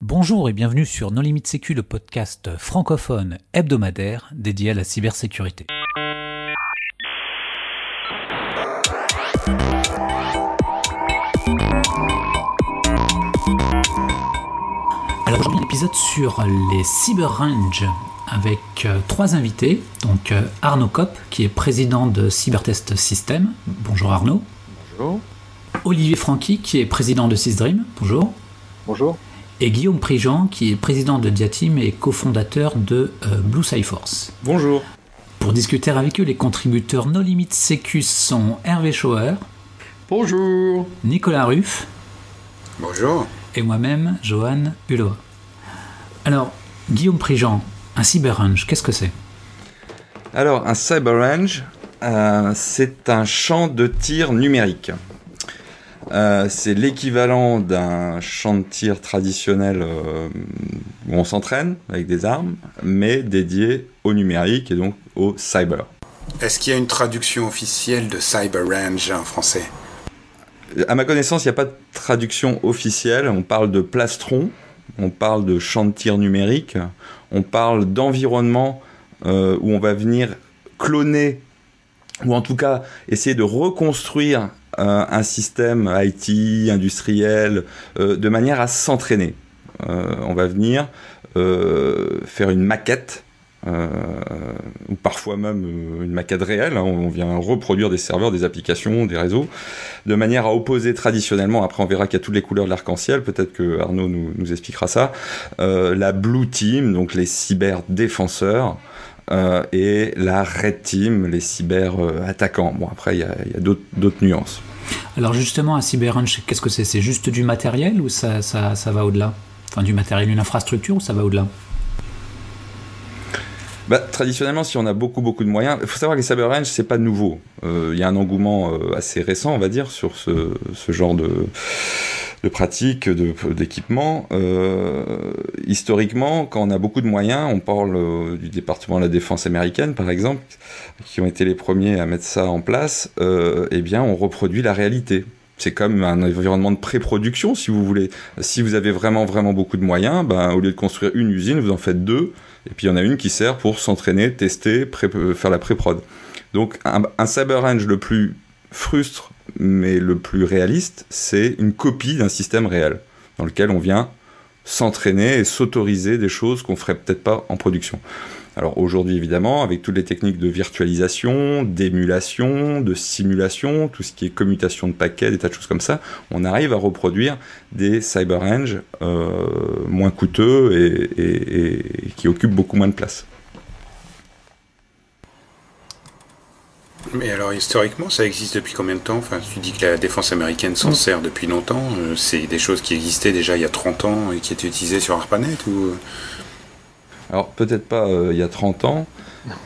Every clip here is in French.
Bonjour et bienvenue sur No Limit Sécu, le podcast francophone hebdomadaire dédié à la cybersécurité. Alors aujourd'hui, épisode sur les cyber range avec euh, trois invités. Donc euh, Arnaud Kopp, qui est président de Cybertest System. Bonjour Arnaud. Bonjour. Olivier Franqui, qui est président de Sysdream. Bonjour. Bonjour. Et Guillaume Prigent, qui est président de Diatim et cofondateur de euh, Blue Force. Bonjour. Pour discuter avec eux, les contributeurs No Limit Sécu sont Hervé Schauer, Bonjour. Nicolas Ruff Bonjour. et moi-même, Johan Hulot. Alors, Guillaume Prigent, un cyberrange, qu'est-ce que c'est? Alors, un cyber range, euh, c'est un champ de tir numérique. Euh, c'est l'équivalent d'un champ de tir traditionnel euh, où on s'entraîne avec des armes, mais dédié au numérique et donc au cyber. Est-ce qu'il y a une traduction officielle de Cyber Range en français? À ma connaissance, il n'y a pas de traduction officielle. On parle de plastron, on parle de champ de tir numérique, on parle d'environnement euh, où on va venir cloner ou en tout cas essayer de reconstruire un système IT, industriel, euh, de manière à s'entraîner. Euh, on va venir euh, faire une maquette, euh, ou parfois même euh, une maquette réelle, hein. on vient reproduire des serveurs, des applications, des réseaux, de manière à opposer traditionnellement, après on verra qu'il y a toutes les couleurs de l'arc-en-ciel, peut-être que Arnaud nous, expliquera ça, euh, la Blue Team, donc les cyber-défenseurs, euh, et la Red Team, les cyber-attaquants. Bon, après, il y a, d'autres nuances. Alors justement, un cyberrange, qu'est-ce que c'est? C'est juste du matériel ou ça, ça, ça va au-delà? Enfin, du matériel, une infrastructure ou ça va au-delà? Bah, traditionnellement, si on a beaucoup beaucoup de moyens, il faut savoir que les cyber range c'est pas nouveau. Euh, Il y a un engouement euh, assez récent, on va dire, sur ce, ce genre de, de pratiques, d'équipements. Euh, historiquement, quand on a beaucoup de moyens, on parle euh, du département de la défense américaine, par exemple, qui ont été les premiers à mettre ça en place. Euh, eh bien, on reproduit la réalité. C'est comme un environnement de pré-production, si vous voulez. Si vous avez vraiment, vraiment beaucoup de moyens, ben, au lieu de construire une usine, vous en faites deux. Et puis il y en a une qui sert pour s'entraîner, tester, faire la pré-prod. Donc un, un cyber range le plus frustre, mais le plus réaliste, c'est une copie d'un système réel, dans lequel on vient s'entraîner et s'autoriser des choses qu'on ferait peut-être pas en production. Alors aujourd'hui, évidemment, avec toutes les techniques de virtualisation, d'émulation, de simulation, tout ce qui est commutation de paquets, des tas de choses comme ça, on arrive à reproduire des cyber range euh, moins coûteux et qui occupent beaucoup moins de place. Mais alors historiquement, ça existe depuis combien de temps? Enfin, tu dis que la défense américaine s'en sert depuis longtemps. euh, C'est des choses qui existaient déjà il y a 30 ans et qui étaient utilisées sur ARPANET ou Alors peut-être pas euh, il y a 30 ans.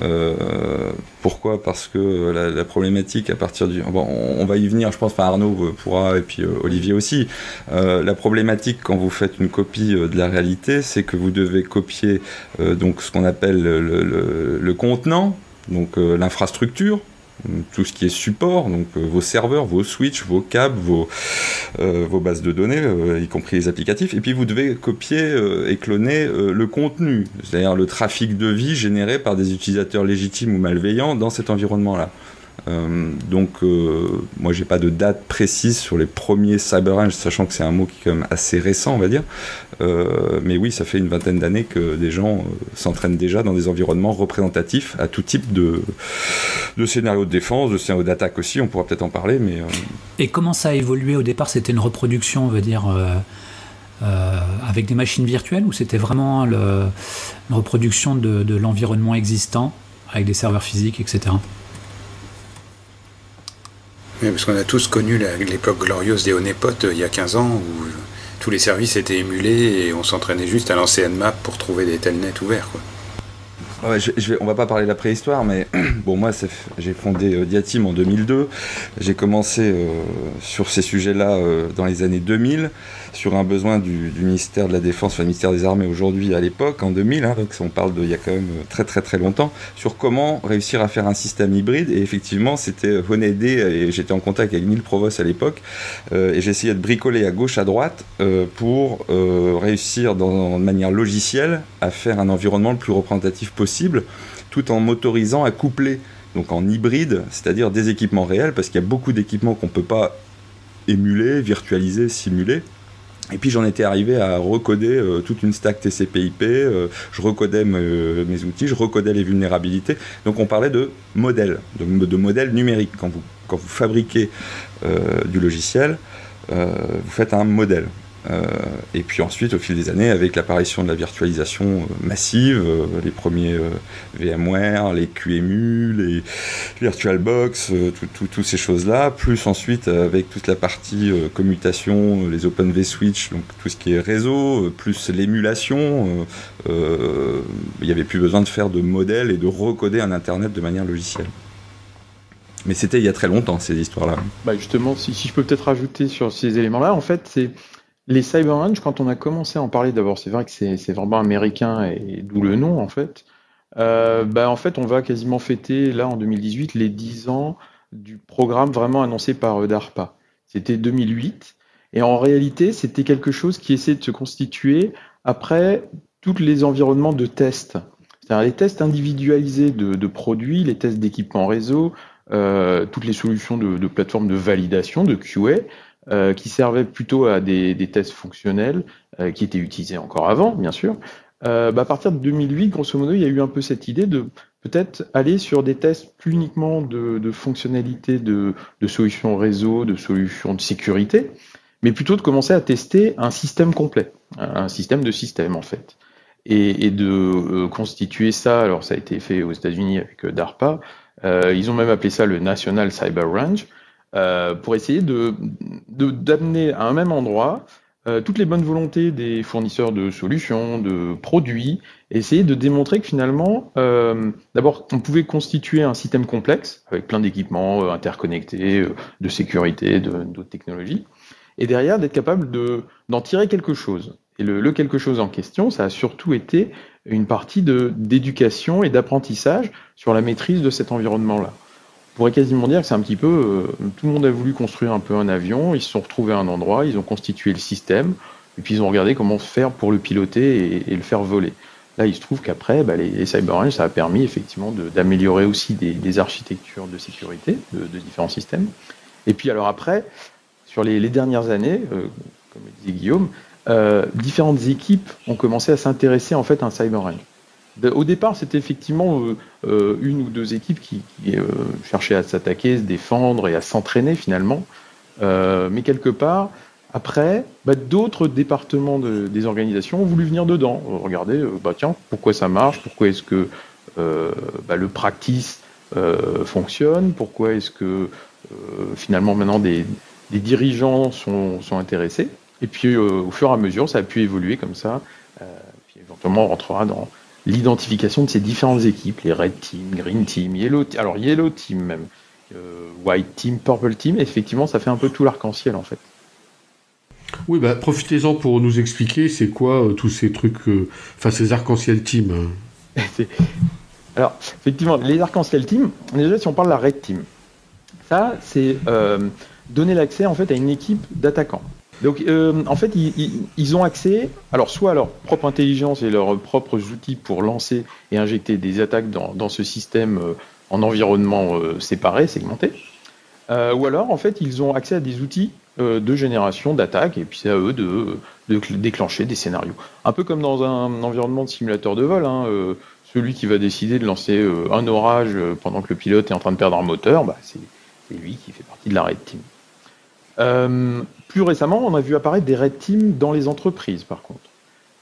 Euh, pourquoi? Parce que la, la problématique à partir du... Bon, on, on va y venir, je pense, enfin Arnaud euh, pourra, et puis euh, Olivier aussi. Euh, la problématique quand vous faites une copie euh, de la réalité, c'est que vous devez copier euh, donc ce qu'on appelle le, le- le- contenant, donc euh, l'infrastructure, tout ce qui est support, donc euh, vos serveurs, vos switches, vos câbles, vos, euh, vos bases de données, euh, y compris les applicatifs, et puis vous devez copier et cloner le contenu, c'est-à-dire le trafic de vie généré par des utilisateurs légitimes ou malveillants dans cet environnement-là. Donc, moi, j'ai pas de date précise sur les premiers cyber sachant que c'est un mot qui est quand même assez récent, on va dire. Euh, mais oui, ça fait une vingtaine d'années que des gens euh, s'entraînent déjà dans des environnements représentatifs à tout type de, de scénarios de défense, de scénarios d'attaque aussi. On pourra peut-être en parler, mais euh, Et comment ça a évolué au départ? C'était une reproduction, on veut dire, euh, euh, avec des machines virtuelles ou c'était vraiment le- une reproduction de, de l'environnement existant avec des serveurs physiques, etc. Oui, parce qu'on a tous connu l'époque glorieuse des Honeypot euh, il y a 15 ans où tous les services étaient émulés et on s'entraînait juste à lancer Nmap pour trouver des telnets ouverts. Vais, on va pas parler de la préhistoire, mais bon, moi, j'ai fondé euh, Diatim en 2002. J'ai commencé euh, sur ces sujets-là euh, dans les années 2000. Sur un besoin du, ministère de la Défense, enfin du ministère des Armées aujourd'hui, à l'époque, en 2000, hein, on parle de il y a quand même très très très longtemps, sur comment réussir à faire un système hybride. Et effectivement, c'était Honedé, et j'étais en contact avec Neil Provost à l'époque, et j'essayais de bricoler à gauche, à droite, pour réussir dans, de manière logicielle à faire un environnement le plus représentatif possible, tout en m'autorisant à coupler donc en hybride, c'est-à-dire des équipements réels, parce qu'il y a beaucoup d'équipements qu'on ne peut pas émuler, virtualiser, simuler. Et puis j'en étais arrivé à recoder euh, toute une stack TCP/IP, euh, je recodais mes outils, je recodais les vulnérabilités. Donc on parlait de modèles, de, modèles numériques. Quand vous, fabriquez euh, du logiciel, vous faites un modèle. Euh, et puis ensuite, au fil des années, avec l'apparition de la virtualisation euh, massive, euh, les premiers VMware, les QEMU, les VirtualBox, toutes ces choses-là, plus ensuite avec toute la partie commutation, les Open vSwitch, donc tout ce qui est réseau, plus l'émulation, il n'y avait plus besoin de faire de modèles et de recoder un Internet de manière logicielle. Mais c'était il y a très longtemps, ces histoires-là. Bah justement, si, si je peux peut-être rajouter sur ces éléments-là, en fait, c'est les Cyber Range, quand on a commencé à en parler, d'abord, c'est vrai que c'est vraiment américain et d'où le nom en fait. Euh, bah, en fait, on va quasiment fêter là en 2018 les 10 ans du programme vraiment annoncé par euh, DARPA. C'était 2008 et en réalité, c'était quelque chose qui essayait de se constituer après tous les environnements de tests. C'est-à-dire les tests individualisés de, produits, les tests d'équipement réseau, euh, toutes les solutions de, de plateformes de validation, de QA, euh, qui servaient plutôt à des, tests fonctionnels, euh, qui étaient utilisés encore avant, bien sûr. Euh, bah, à partir de 2008, grosso modo, il y a eu un peu cette idée de peut-être aller sur des tests plus uniquement de, fonctionnalités de, solutions réseau, de solutions de sécurité, mais plutôt de commencer à tester un système complet, un système de système en fait. Et, de constituer ça, alors ça a été fait aux États-Unis avec DARPA, ils ont même appelé ça le National Cyber Range, euh, pour essayer de d'amener à un même endroit euh, toutes les bonnes volontés des fournisseurs de solutions, de produits, essayer de démontrer que finalement, euh, d'abord, on pouvait constituer un système complexe avec plein d'équipements interconnectés, de sécurité, d'autres technologies, et derrière d'être capable de d'en tirer quelque chose. Et le, le, quelque chose en question, ça a surtout été une partie d'éducation et d'apprentissage sur la maîtrise de cet environnement-là. Pourrait quasiment dire que c'est un petit peu, euh, tout le monde a voulu construire un peu un avion, ils se sont retrouvés à un endroit, ils ont constitué le système, et puis ils ont regardé comment faire pour le piloter et, le faire voler. Là, il se trouve qu'après, bah, les, les ça a permis effectivement d'améliorer aussi des, architectures de sécurité de, différents systèmes. Et puis alors après, sur les, dernières années, euh, comme disait Guillaume, euh, différentes équipes ont commencé à s'intéresser en fait à un CyberRange. Au départ, c'était effectivement euh, euh, une ou deux équipes qui, euh, cherchaient à s'attaquer, se défendre et à s'entraîner finalement. mais quelque part, après, bah, d'autres départements des organisations ont voulu venir dedans. Regardez, bah, tiens, pourquoi ça marche? Pourquoi est-ce que bah, le practice fonctionne? Pourquoi est-ce que finalement maintenant des, dirigeants sont, intéressés? Et puis au fur et à mesure, ça a pu évoluer comme ça. puis éventuellement, on rentrera dans l'identification de ces différentes équipes, les Red Team, Green Team, Yellow Team, alors Yellow Team même, euh, White Team, Purple Team, effectivement, ça fait un peu tout l'arc-en-ciel en fait. Oui, bah, profitez-en pour nous expliquer c'est quoi euh, tous ces trucs, euh, enfin ces arc-en-ciel team. Hein. alors, effectivement, les arc-en-ciel team, déjà si on parle de la Red Team, ça c'est donner l'accès en fait à une équipe d'attaquants. Donc, euh, en fait, ils, ont accès, alors soit à leur propre intelligence et leurs propres outils pour lancer et injecter des attaques dans, ce système euh, en environnement euh, séparé, segmenté, ou alors, en fait, ils ont accès à des outils de génération d'attaques, et puis c'est à eux de, déclencher des scénarios. Un peu comme dans un environnement de simulateur de vol, hein, celui qui va décider de lancer un orage pendant que le pilote est en train de perdre un moteur, bah, c'est lui qui fait partie de la Red Team. Euh, plus récemment, on a vu apparaître des red teams dans les entreprises, par contre.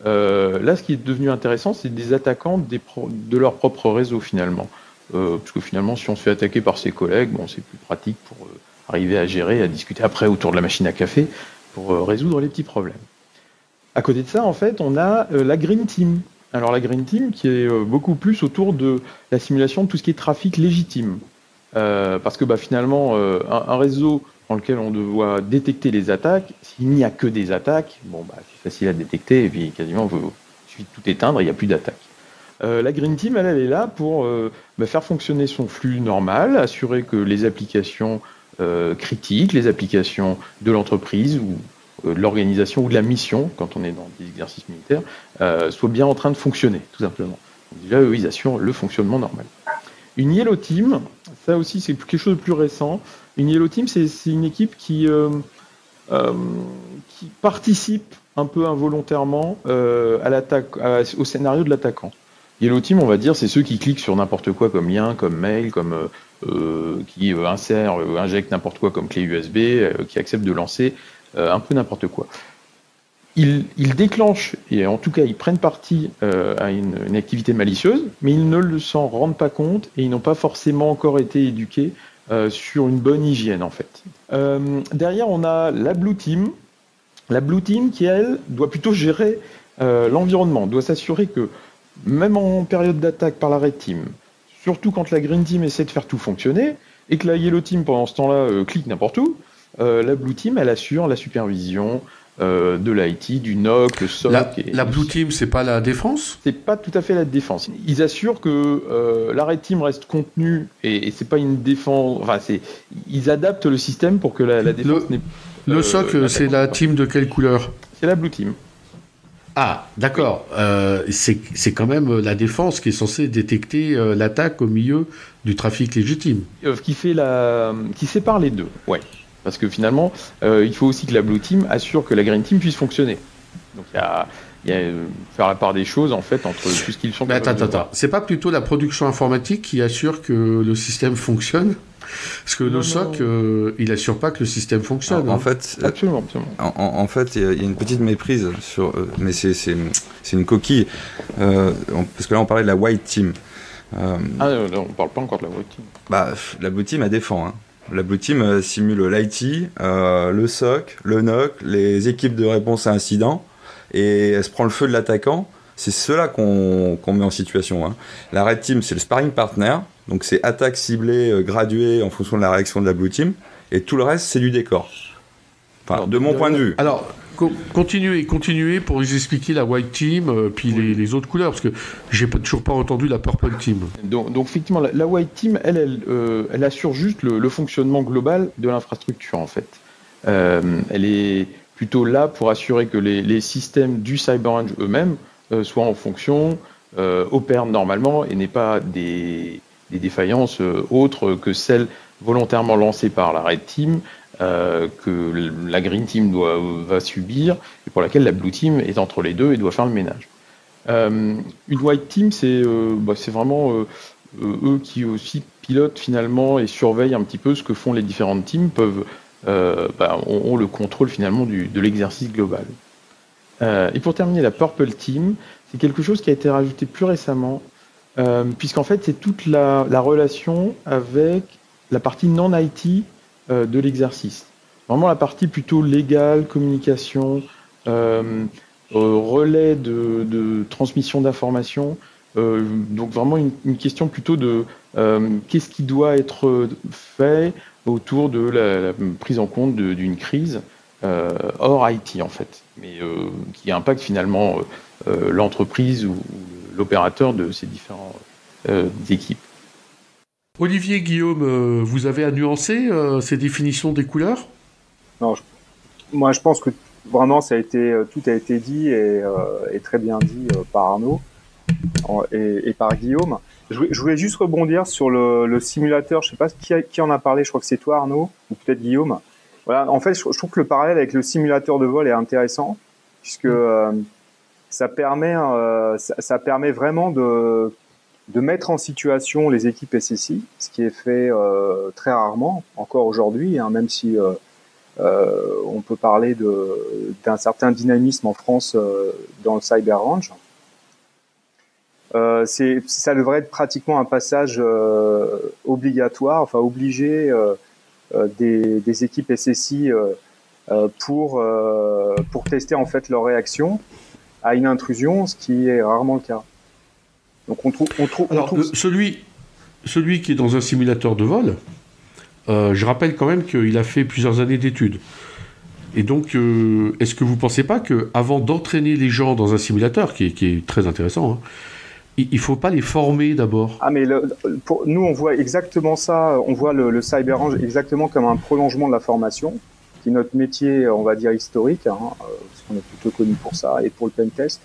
Euh, là, ce qui est devenu intéressant, c'est des attaquants de leur propre réseau, finalement. Euh, parce que finalement, si on se fait attaquer par ses collègues, bon, c'est plus pratique pour arriver à gérer, à discuter après autour de la machine à café, pour résoudre les petits problèmes. À côté de ça, en fait, on a la Green Team. Alors la Green Team qui est beaucoup plus autour de la simulation de tout ce qui est trafic légitime. parce que bah, finalement, un, réseau dans lequel on doit détecter les attaques. S'il n'y a que des attaques, bon, bah, c'est facile à détecter, et puis quasiment, il suffit de tout éteindre, il n'y a plus d'attaques. Euh, la Green Team, elle, est là pour euh, bah, faire fonctionner son flux normal, assurer que les applications euh, critiques, les applications de l'entreprise ou de l'organisation ou de la mission, quand on est dans des exercices militaires, soient bien en train de fonctionner, tout simplement. Donc déjà, eux, ils assurent le fonctionnement normal. Une Yellow Team, ça aussi, c'est quelque chose de plus récent. Une Yellow Team, c'est une équipe qui, qui participe un peu involontairement à l'attaque, au scénario de l'attaquant. Yellow Team, on va dire, c'est ceux qui cliquent sur n'importe quoi comme lien, comme mail, comme euh, euh qui euh, insèrent, euh, injectent n'importe quoi comme clé USB, qui acceptent de lancer un peu n'importe quoi. Ils, ils, déclenchent, et en tout cas ils prennent parti à une, activité malicieuse, mais ils ne s'en rendent pas compte et ils n'ont pas forcément encore été éduqués sur une bonne hygiène en fait. derrière on a la Blue Team, la Blue Team qui elle doit plutôt gérer l'environnement, doit s'assurer que même en période d'attaque par la Red Team, surtout quand la Green Team essaie de faire tout fonctionner, et que la Yellow Team, pendant ce temps-là, euh, clique n'importe où, euh, la Blue Team, elle assure la supervision euh, de l'IT, du NOC, le SOC. La, la Blue Team, c'est pas la défense C'est pas tout à fait la défense. Ils assurent que la Red Team reste contenue, et, et c'est pas une défense... Enfin, c'est, ils adaptent le système pour que la, défense n'est... Le SOC, c'est la team de quelle couleur C'est la Blue Team. Ah, d'accord. Euh, c'est quand même euh, la défense qui est censée détecter euh, l'attaque au milieu du trafic légitime. qui fait la, qui sépare les deux. Ouais. Parce que finalement, il faut aussi que la Blue Team assure que la Green Team puisse fonctionner. Donc il y a, y a faire la part des choses en fait entre tout ce qu'ils sont. Mais attends, attends, attends. C'est pas plutôt la production informatique qui assure que le système fonctionne? Parce que le SOC, euh, il assure pas que le système fonctionne. En, hein. fait, absolument, En, fait, il y, a une petite méprise sur, euh, mais c'est une coquille, euh, parce que là on parlait de la white team. ah non, on parle pas encore de la white team. Bah, la blue team elle défend. Hein. La Blue Team simule l'IT, le SOC, le NOC, les équipes de réponse à incident, et elle se prend le feu de l'attaquant. C'est cela qu'on met en situation. Hein. La Red Team, c'est le sparring partner, donc c'est attaque ciblée, euh, graduée en fonction de la réaction de la Blue Team, et tout le reste, c'est du décor. Enfin, de mon point de vue. Alors, continuez, continuez pour vous expliquer la White Team, euh, puis les, autres couleurs, parce que j'ai toujours pas entendu la Purple Team. Donc, effectivement, la, White Team, elle, elle, euh, elle assure juste le, fonctionnement global de l'infrastructure, en fait. elle est plutôt là pour assurer que les, les systèmes du CyberRange eux-mêmes euh, soit en fonction, euh, opère normalement et n'est pas des, défaillances euh, autres que celles volontairement lancées par la Red Team, que la Green Team doit, va subir, et pour laquelle la Blue Team est entre les deux et doit faire le ménage. une White Team, c'est bah, vraiment eux qui aussi pilotent finalement et surveillent un petit peu ce que font les différentes teams, peuvent, bah, ont, le contrôle finalement de l'exercice global. Euh, et pour terminer, la Purple Team, c'est quelque chose qui a été rajouté plus récemment, euh, puisqu'en fait, c'est toute la, relation avec la partie non-IT euh, de l'exercice. Vraiment la partie plutôt légale, communication, relais de, transmission d'informations. donc vraiment une, question plutôt de qu'est-ce qui doit être fait autour de la prise en compte d'une crise. Euh, hors IT en fait, mais euh, qui impacte finalement euh, l'entreprise ou, l'opérateur de ces différentes équipes. Olivier Guillaume, vous avez à nuancer ces définitions des couleurs? Non, moi je pense que vraiment ça a été tout a été dit et, très bien dit par Arnaud et, par Guillaume. Je voulais, juste rebondir sur le, simulateur. Je sais pas qui, en a parlé. Je crois que c'est toi Arnaud ou peut-être Guillaume. Voilà, en fait, je, trouve que le parallèle avec le simulateur de vol est intéressant puisque euh, ça permet, euh, ça, permet vraiment de, de mettre en situation les équipes SSI, ce qui est fait euh, très rarement encore aujourd'hui, hein, même si on peut parler d'un certain dynamisme en France dans le cyber range. Euh, ça devrait être pratiquement un passage obligatoire, enfin obligé euh, des, des, équipes SSI euh, euh, pour, pour tester en fait leur réaction à une intrusion, ce qui est rarement le cas. Donc on trouve, on trouve, Alors, celui, celui qui est dans un simulateur de vol, je rappelle quand même qu'il a fait plusieurs années d'études. Et donc, est-ce que vous ne pensez pas qu'avant d'entraîner les gens dans un simulateur, qui est, très intéressant, hein, il ne faut pas les former d'abord? Ah, mais pour, nous, on voit exactement ça, on voit le, le CyberRange exactement comme un prolongement de la formation qui est notre métier, on va dire historique, hein, euh, parce qu'on est plutôt connu pour ça et pour le pen test.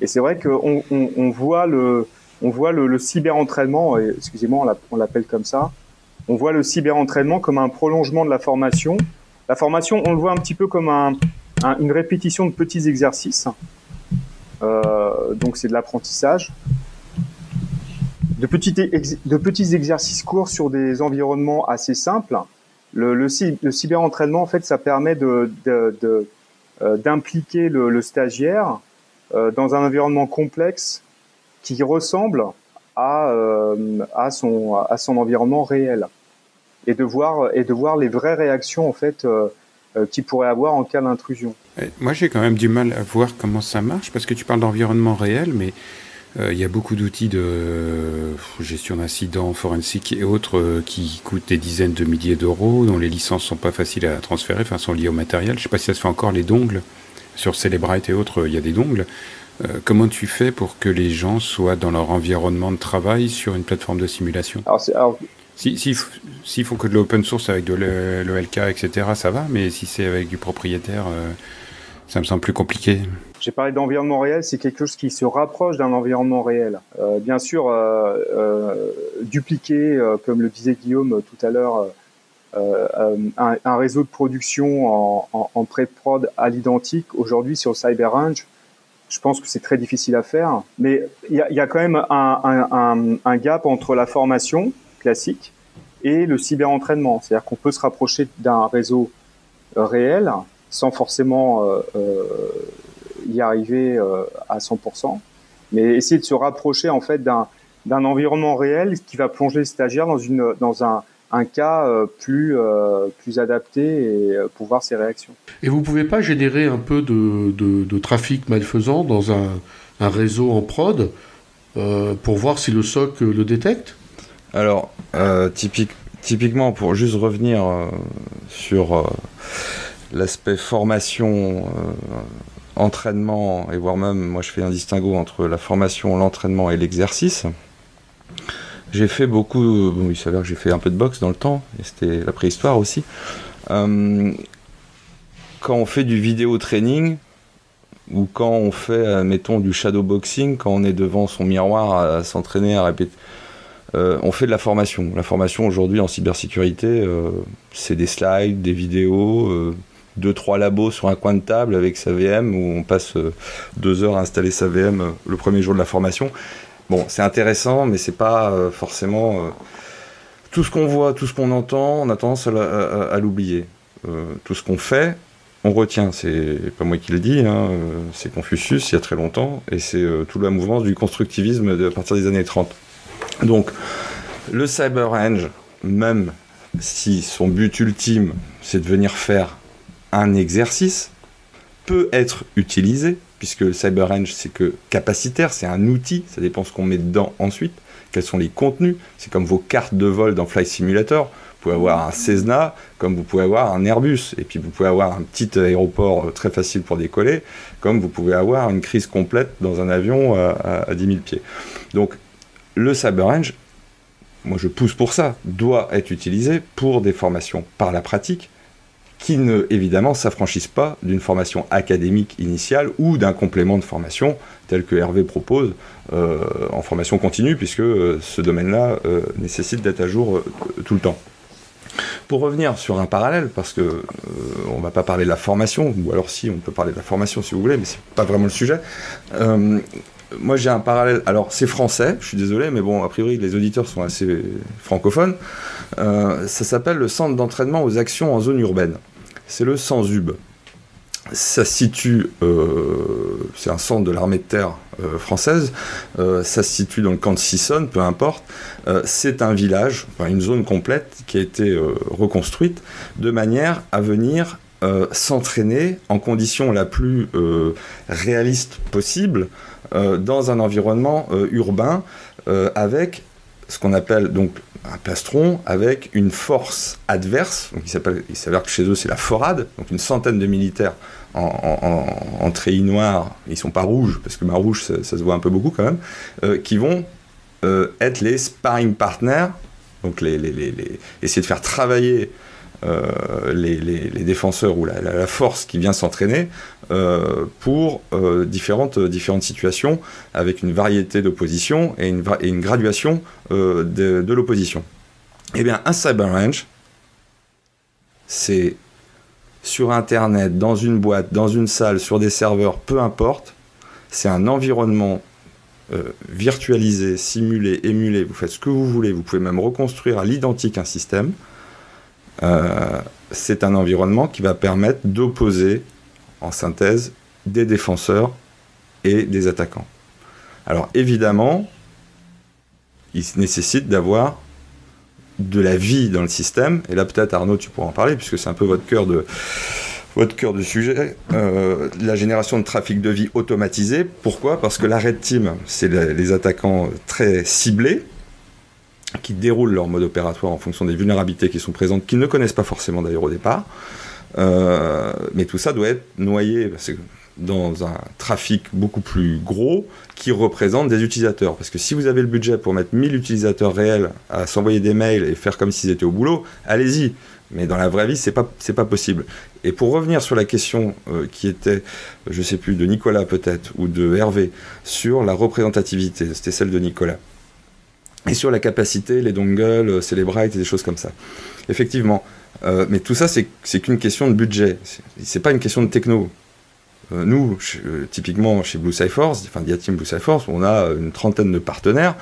Et c'est vrai qu'on on, on, voit le, on voit le, le cyber-entraînement, excusez-moi, on l'appelle comme ça, on voit le cyber-entraînement comme un prolongement de la formation. La formation, on le voit un petit peu comme un, une répétition de petits exercices. Euh, donc c'est de l'apprentissage. De petits, exercices courts sur des environnements assez simples le, le, le cyber-entraînement, en fait, ça permet de, de, euh, d'impliquer le, le, stagiaire euh, dans un environnement complexe qui ressemble à, euh, à, son, à son environnement réel et de voir, et de voir les vraies réactions, en fait, qu'il pourrait avoir en cas d'intrusion. Moi, j'ai quand même du mal à voir comment ça marche parce que tu parles d'environnement réel, mais euh, il y a beaucoup d'outils de euh, gestion d'incidents forensiques et autres euh, qui coûtent des dizaines de milliers d'euros, dont les licences sont pas faciles à transférer, enfin sont liées au matériel. Je sais pas si ça se fait encore les dongles. Sur Celebrite et autres, il y a des dongles. Comment tu fais pour que les gens soient dans leur environnement de travail sur une plateforme de simulation alors, S'il si, si, faut que de l'open source avec de l'ELK, etc., ça va, mais si c'est avec du propriétaire, ça me semble plus compliqué. J'ai parlé d'environnement réel, c'est quelque chose qui se rapproche d'un environnement réel. Euh, bien sûr, euh, euh, dupliquer, euh, comme le disait Guillaume tout à l'heure, euh, un, un, réseau de production en, en, en pré-prod à l'identique, aujourd'hui sur CyberRange, je pense que c'est très difficile à faire. Mais il y a, quand même un, gap entre la formation classique et le cyber-entraînement. C'est-à-dire qu'on peut se rapprocher d'un réseau réel sans forcément euh, y arriver euh, à 100%, mais essayer de se rapprocher en fait d'un environnement réel qui va plonger les stagiaires dans une dans un un cas euh, plus euh, plus adapté et pour voir ses réactions. Et vous pouvez pas générer un peu de, de, de trafic malfaisant dans un, un réseau en prod euh, pour voir si le SOC le détecte? Alors typique, typiquement pour juste revenir sur l'aspect formation entraînement, et voire même, moi je fais un distinguo entre la formation, l'entraînement et l'exercice. J'ai fait beaucoup, bon, il s'avère que j'ai fait un peu de boxe dans le temps, et c'était la préhistoire aussi. Euh, quand on fait du vidéo training, ou quand on fait, mettons, du shadow boxing, quand on est devant son miroir à, s'entraîner, à répéter, euh, on fait de la formation. La formation aujourd'hui en cybersécurité, euh, c'est des slides, des vidéos, deux trois labos sur un coin de table avec sa VM où on passe deux heures à installer sa VM le premier jour de la formation. Bon, c'est intéressant, mais c'est pas euh, forcément tout ce qu'on voit, tout ce qu'on entend, on a tendance à, l'oublier. tout ce qu'on fait, on retient. C'est pas moi qui le dis, hein, c'est Confucius il y a très longtemps, et c'est tout le mouvement du constructivisme de, à partir des années 30. Donc, le Cyber Range, même si son but ultime, c'est de venir faire un exercice peut être utilisé, puisque le Cyber Range, c'est que capacitaire, c'est un outil, ça dépend ce qu'on met dedans ensuite, quels sont les contenus, c'est comme vos cartes de vol dans Flight Simulator, vous pouvez avoir un Cessna, comme vous pouvez avoir un Airbus, et puis vous pouvez avoir un petit aéroport euh, très facile pour décoller, comme vous pouvez avoir une crise complète dans un avion à, à 10 000 pieds. Donc, le Cyber Range, moi je pousse pour ça, doit être utilisé pour des formations par la pratique, qui ne, évidemment, s'affranchissent pas d'une formation académique initiale ou d'un complément de formation tel que Hervé propose euh, en formation continue, puisque euh, ce domaine-là euh, nécessite d'être à jour tout le temps. Pour revenir sur un parallèle, parce que on va pas parler de la formation, ou alors si, on peut parler de la formation si vous voulez, mais c'est pas vraiment le sujet. Moi j'ai un parallèle, alors c'est français, je suis désolé, mais bon, a priori les auditeurs sont assez francophones. ça s'appelle le Centre d'entraînement aux actions en zone urbaine c'est le Sanzub. Ça se situe, euh, c'est un centre de l'armée de terre euh, française, euh, ça se situe dans le camp de Sissonne, peu importe. C'est un village, une zone complète qui a été reconstruite de manière à venir s'entraîner en conditions la plus réaliste possible dans un environnement urbain avec ce qu'on appelle donc un plastron avec une force adverse. Donc il s'avère que chez eux c'est la forade, donc une centaine de militaires en, en, treillis noirs, ils sont pas rouges parce que ma rouge ça, se voit un peu beaucoup quand même, euh, qui vont euh, être les sparring partners, donc essayer de faire travailler euh, les, défenseurs ou la, force qui vient s'entraîner pour différentes, différentes situations avec une variété d'oppositions et une, une graduation de, l'opposition. Eh bien, un cyber range, c'est sur Internet, dans une boîte, dans une salle, sur des serveurs, peu importe, c'est un environnement euh, virtualisé, simulé, émulé, vous faites ce que vous voulez, vous pouvez même reconstruire à l'identique un système. Euh, c'est un environnement qui va permettre d'opposer, en synthèse, des défenseurs et des attaquants. Alors évidemment, il nécessite d'avoir de la vie dans le système. Et là, peut-être Arnaud, tu pourras en parler, puisque c'est un peu votre cœur de, de sujet, euh, la génération de trafic de vie automatisé. Pourquoi? Parce que la Red Team, c'est les attaquants très ciblés, qui déroulent leur mode opératoire en fonction des vulnérabilités qui sont présentes, qu'ils ne connaissent pas forcément d'ailleurs au départ. Euh, mais tout ça doit être noyé. Dans un trafic beaucoup plus gros qui représente des utilisateurs. Parce que si vous avez le budget pour mettre 1000 utilisateurs réels à s'envoyer des mails et faire comme s'ils étaient au boulot, allez-y. Mais dans la vraie vie, c'est pas pas possible. Et pour revenir sur la question euh, qui était, je sais plus, de Nicolas peut-être ou de Hervé sur la représentativité, c'était celle de Nicolas. Et sur la capacité, les dongles, euh, Celebrite et des choses comme ça. Effectivement. Euh, mais tout ça, c'est qu'une question de budget. C'est pas une question de techno. Euh, nous, typiquement chez Blue Force, enfin Team Blue Force, on a une trentaine de partenaires.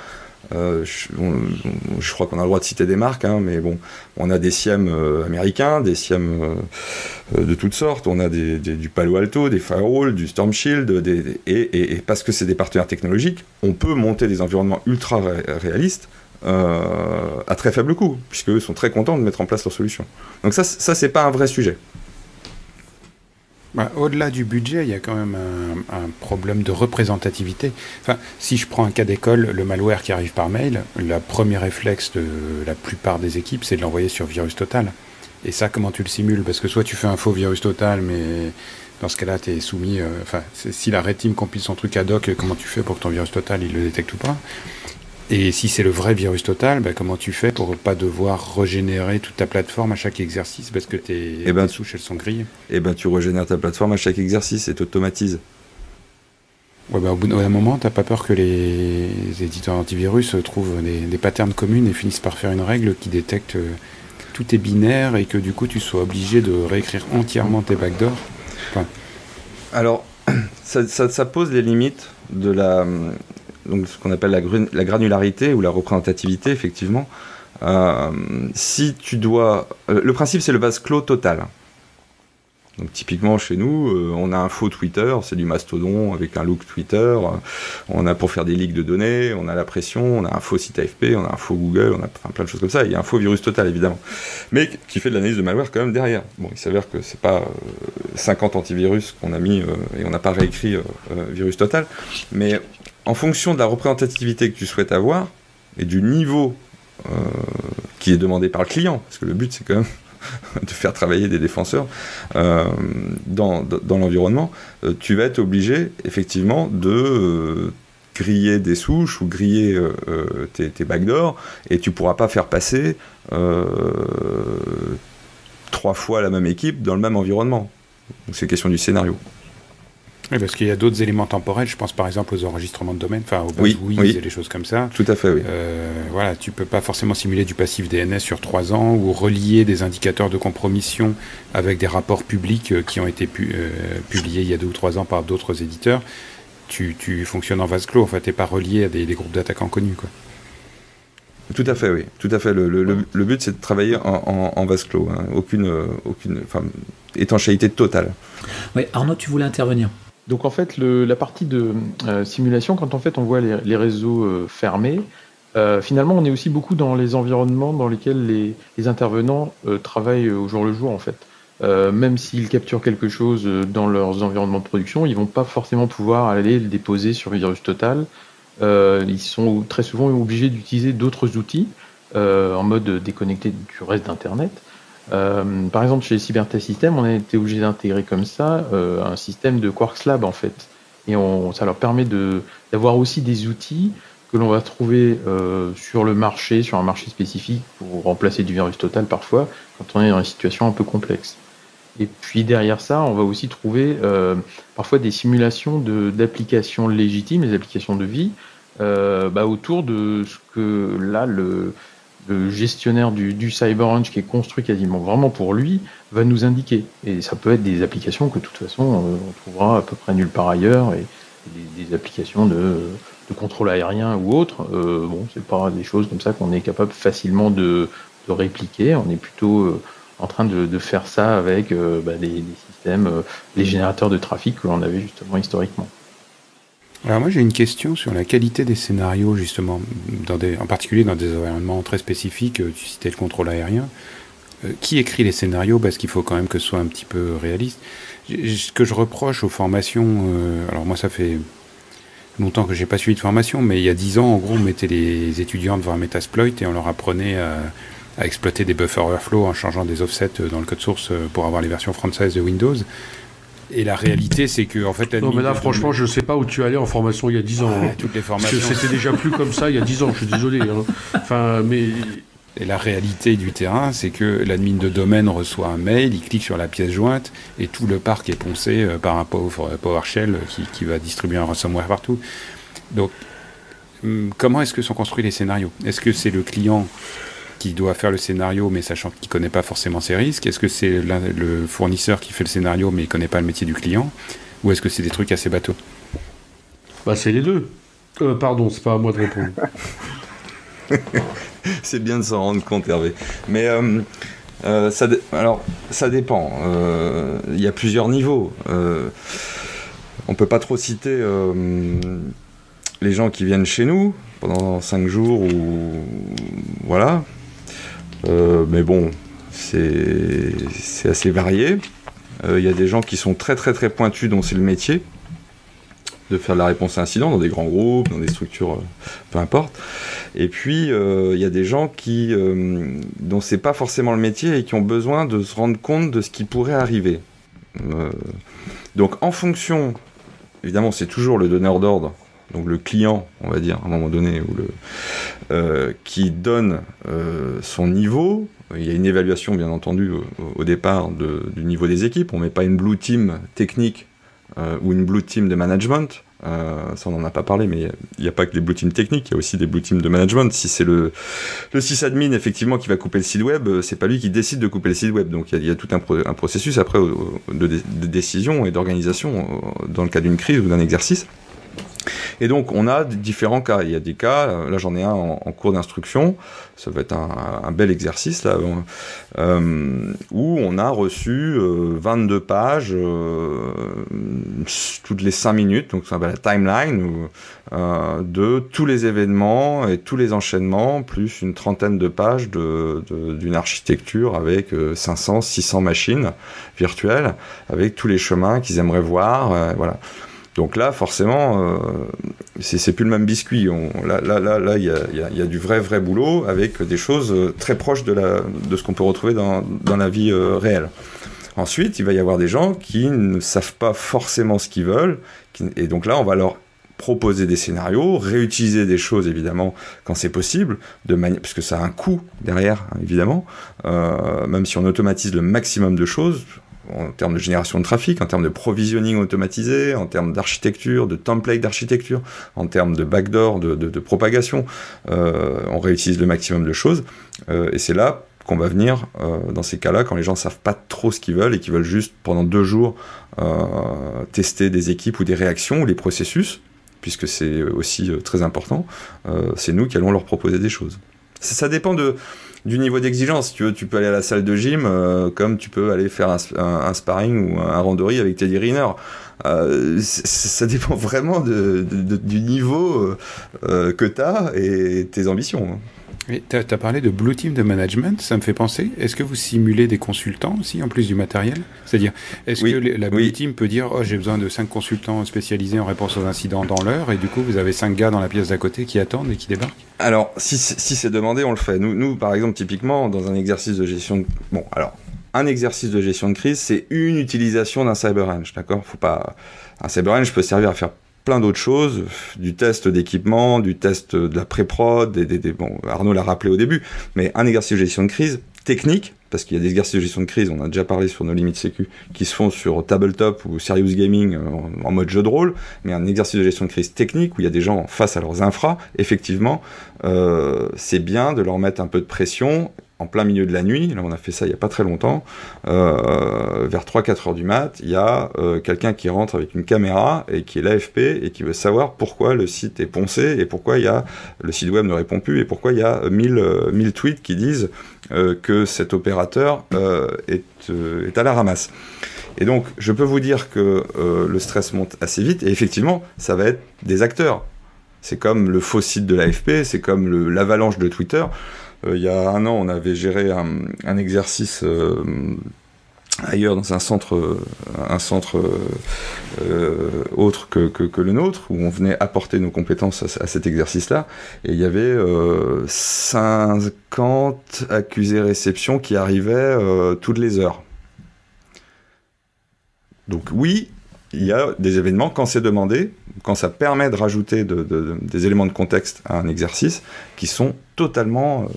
Euh, je, crois qu'on a le droit de citer des marques, hein, mais bon, on a des SIEM américains, des SIEM de toutes sortes, on a du Palo Alto, des Firewall, du Storm Shield, et, parce que c'est des partenaires technologiques, on peut monter des environnements ultra réalistes à très faible coût, puisque eux sont très contents de mettre en place leur solution. Donc ça, ça c'est pas un vrai sujet. Bah, au-delà du budget, il y a quand même un, problème de représentativité. Enfin, si je prends un cas d'école, le malware qui arrive par mail, le premier réflexe de la plupart des équipes, c'est de l'envoyer sur Virus Total. Et ça, comment tu le simules? Parce que soit tu fais un faux Virus Total, mais dans ce cas-là, tu es soumis. Euh, enfin, si la Team compile son truc ad hoc, comment tu fais pour que ton Virus Total il le détecte ou pas? Et si c'est le vrai virus total, ben comment tu fais pour pas devoir régénérer toute ta plateforme à chaque exercice parce que tes, eh ben, souches elles sont grillées? Eh ben tu régénères ta plateforme à chaque exercice et t'automatises. Ouais, ben, au bout d'un moment, t'as pas peur que les éditeurs antivirus trouvent des, patterns communs et finissent par faire une règle qui détecte euh, tout est binaire et que du coup tu sois obligé de réécrire entièrement tes backdoors? Alors, ça, ça, pose les limites de la, donc ce qu'on appelle la, granularité ou la représentativité, effectivement. Euh, si tu dois. Euh, le principe, c'est le vase clos total. Donc typiquement chez nous, euh, on a un faux Twitter, c'est du mastodon avec un look Twitter. on a pour faire des leaks de données, on a la pression, on a un faux site AFP, on a un faux Google, on a plein de choses comme ça. Il y a un faux virus total évidemment, mais qui fait de l'analyse de malware quand même derrière. Bon, il s'avère que c'est pas 50 antivirus qu'on a mis et on n'a pas réécrit virus total, mais en fonction de la représentativité que tu souhaites avoir et du niveau euh, qui est demandé par le client, parce que le but c'est quand même de faire travailler des défenseurs euh, dans, l'environnement, euh, tu vas être obligé effectivement de griller des souches ou griller tes, tes backdoors et tu pourras pas faire passer trois fois la même équipe dans le même environnement. c'est question du scénario. Oui, parce qu'il y a d'autres éléments temporels. Je pense par exemple aux enregistrements de domaine, enfin aux bases oui, et des choses comme ça. Tout à fait, oui. Euh, voilà, tu peux pas forcément simuler du passif DNS sur trois ans ou relier des indicateurs de compromission avec des rapports publics euh, qui ont été euh, publiés il y a deux ou trois ans par d'autres éditeurs. Tu, tu, fonctionnes en vase clos. En fait, t'es pas relié à des, groupes d'attaquants connus, quoi. Tout à fait, oui. Tout à fait. Le, le, le but, c'est de travailler en, en, vase clos. Hein. Aucune, aucune étanchéité totale. Oui, Arnaud, tu voulais intervenir donc en fait, la partie de euh, simulation, quand en fait on voit les, réseaux euh, fermés, euh, finalement on est aussi beaucoup dans les environnements dans lesquels les, intervenants travaillent au jour le jour en fait. même s'ils capturent quelque chose dans leurs environnements de production, ils vont pas forcément pouvoir aller le déposer sur Virus Total ils sont très souvent obligés d'utiliser d'autres outils en mode déconnecté du reste d'Internet. Par exemple, chez Cybertest System, on a été obligé d'intégrer comme ça un système de Quarks Lab en fait. Et on, ça leur permet d'avoir aussi des outils que l'on va trouver euh, sur le marché, sur un marché spécifique, pour remplacer du virus total parfois, quand on est dans une situation un peu complexe. Et puis derrière ça, on va aussi trouver euh, parfois des simulations d'applications légitimes, des applications de vie, euh, bah, autour de ce que là, le, le gestionnaire du, du CyberRunch, qui est construit quasiment vraiment pour lui, va nous indiquer. Et ça peut être des applications que de toute façon, on trouvera à peu près nulle part ailleurs, et, des, des applications de de contrôle aérien ou autre, euh, bon, c'est pas des choses comme ça qu'on est capable facilement de, répliquer. On est plutôt euh, en train de, faire ça avec euh, bah, les, systèmes, les générateurs de trafic que l'on avait justement historiquement. Alors moi j'ai une question sur la qualité des scénarios justement, dans des, en particulier dans des environnements très spécifiques, tu citais le contrôle aérien. qui écrit les scénarios? Parce qu'il faut quand même que ce soit un petit peu réaliste. Ce que je reproche aux formations, alors moi ça fait longtemps que j'ai pas suivi de formation, mais il y a dix ans, en gros, on mettait les étudiants devant un Metasploit et on leur apprenait à, exploiter des buffer overflow en changeant des offsets dans le code source pour avoir les versions françaises de Windows. Et la réalité, c'est que en fait, non, mais là, franchement, je sais pas où tu allais en formation il y a 10 ans. Hein. Toutes les formations. C'était déjà plus comme ça il y a 10 ans. Je suis désolé. Hein. Enfin, mais et la réalité du terrain, c'est que l'admin de domaine reçoit un mail, il clique sur la pièce jointe et tout le parc est poncé euh, par un pauvre PowerShell qui, qui va distribuer un ransomware partout. Donc, hum, comment est-ce que sont construits les scénarios? Est-ce que c'est le client qui doit faire le scénario mais sachant qu'il ne connaît pas forcément ses risques Est-ce que c'est le fournisseur qui fait le scénario mais il ne connaît pas le métier du client? Ou est-ce que c'est des trucs assez bateaux? Bah c'est les deux. Euh, pardon, c'est pas à moi de répondre. c'est bien de s'en rendre compte, Hervé. Mais euh, euh, ça, alors, ça dépend. Euh, il y a plusieurs niveaux. on peut pas trop citer les gens qui viennent chez nous pendant 5 jours ou voilà. Mais bon, c'est assez varié. Il y a des gens qui sont très très très pointus dont c'est le métier de faire la réponse à incident dans des grands groupes, dans des structures, euh, peu importe. Et puis, euh, il y a des gens qui, euh, dont c'est pas forcément le métier et qui ont besoin de se rendre compte de ce qui pourrait arriver. donc, en fonction, évidemment, c'est toujours le donneur d'ordre, donc le client, on va dire, à un moment donné, ou le, qui donne son niveau. Il y a une évaluation, bien entendu, au, départ du niveau des équipes. On met pas une blue team technique euh, ou une blue team de management. Euh, ça, on n'en a pas parlé, mais il n'y a pas que des blue teams techniques, il y a aussi des blue teams de management. Si c'est le, le sysadmin, effectivement, qui va couper le site web, euh, c'est pas lui qui décide de couper le site web. Donc, il y, a tout un, un processus après de, de décision et d'organisation dans le cas d'une crise ou d'un exercice. Et donc, on a différents cas. Il y a des cas, là j'en ai un en, cours d'instruction, ça va être un, bel exercice, là, euh, où on a reçu 22 euh, pages euh, toutes les 5 minutes, donc ça s'appelle la timeline, de tous les événements et tous les enchaînements, plus une trentaine de pages d'une architecture avec 500, 600 machines virtuelles, avec tous les chemins qu'ils aimeraient voir. voilà. Donc là, forcément, euh, c'est plus le même biscuit. là, là, là, là, il y a, du vrai, vrai boulot avec des choses euh, très proches de, ce qu'on peut retrouver dans, la vie euh, réelle. Ensuite, il va y avoir des gens qui ne savent pas forcément ce qu'ils veulent, et donc là, on va leur proposer des scénarios, réutiliser des choses évidemment quand c'est possible, de puisque ça a un coût derrière hein, évidemment, même si on automatise le maximum de choses, en termes de génération de trafic, en termes de provisioning automatisé, en termes d'architecture, de template d'architecture, en termes de backdoor, de, propagation. Euh, on réutilise le maximum de choses. Euh, et c'est là qu'on va venir, euh, dans ces cas-là, quand les gens ne savent pas trop ce qu'ils veulent et qu'ils veulent juste, pendant deux jours, tester des équipes ou des réactions ou les processus, puisque c'est aussi très important, c'est nous qui allons leur proposer des choses. Ça, dépend de, du niveau d'exigence. Tu veux, tu peux aller à la salle de gym euh, comme tu peux aller faire un, sparring ou un randori avec Teddy Riner. Euh, ça dépend vraiment de, du niveau euh, que tu as et tes ambitions. Tu as, parlé de Blue Team de management, ça me fait penser. Est-ce que vous simulez des consultants aussi, en plus du matériel? C'est-à-dire, est-ce que la Blue Team peut dire Oh, j'ai besoin de 5 consultants spécialisés en réponse aux incidents dans l'heure, et du coup, vous avez 5 gars dans la pièce d'à côté qui attendent et qui débarquent? Alors, si, si c'est demandé, on le fait. Nous, nous, par exemple, typiquement, dans un exercice de gestion de. Bon, alors, un exercice de gestion de crise, c'est une utilisation d'un CyberRange, d'accord? Faut pas. Un CyberRange peut servir à faire plein d'autres choses, du test d'équipement, du test de la pré-prod, Arnaud l'a rappelé au début, mais un exercice de gestion de crise technique, parce qu'il y a des exercices de gestion de crise, on a déjà parlé sur nos limites sécu, qui se font sur Tabletop ou Serious Gaming euh, en, mode jeu de rôle, mais un exercice de gestion de crise technique où il y a des gens face à leurs infras, effectivement, euh, c'est bien de leur mettre un peu de pression en plein milieu de la nuit, là on a fait ça il n'y a pas très longtemps, euh, vers 3-4 heures du mat, il y a euh, quelqu'un qui rentre avec une caméra et qui est l'AFP et qui veut savoir pourquoi le site est poncé et pourquoi il y a, le site web ne répond plus et pourquoi il y a 1000, 1000 tweets qui disent euh, que cet opérateur est, est, à la ramasse. Et donc je peux vous dire que le stress monte assez vite et effectivement ça va être des acteurs. C'est comme le faux site de l'AFP, c'est comme l'avalanche de Twitter. Euh, il y a un an, on avait géré un, exercice euh, ailleurs dans un centre, un centre euh, autre que, que, le nôtre, où on venait apporter nos compétences à, cet exercice-là, et il y avait 50 accusés réception qui arrivaient toutes les heures. Donc oui, il y a des événements, quand c'est demandé, quand ça permet de rajouter des éléments de contexte à un exercice, qui sont totalement euh,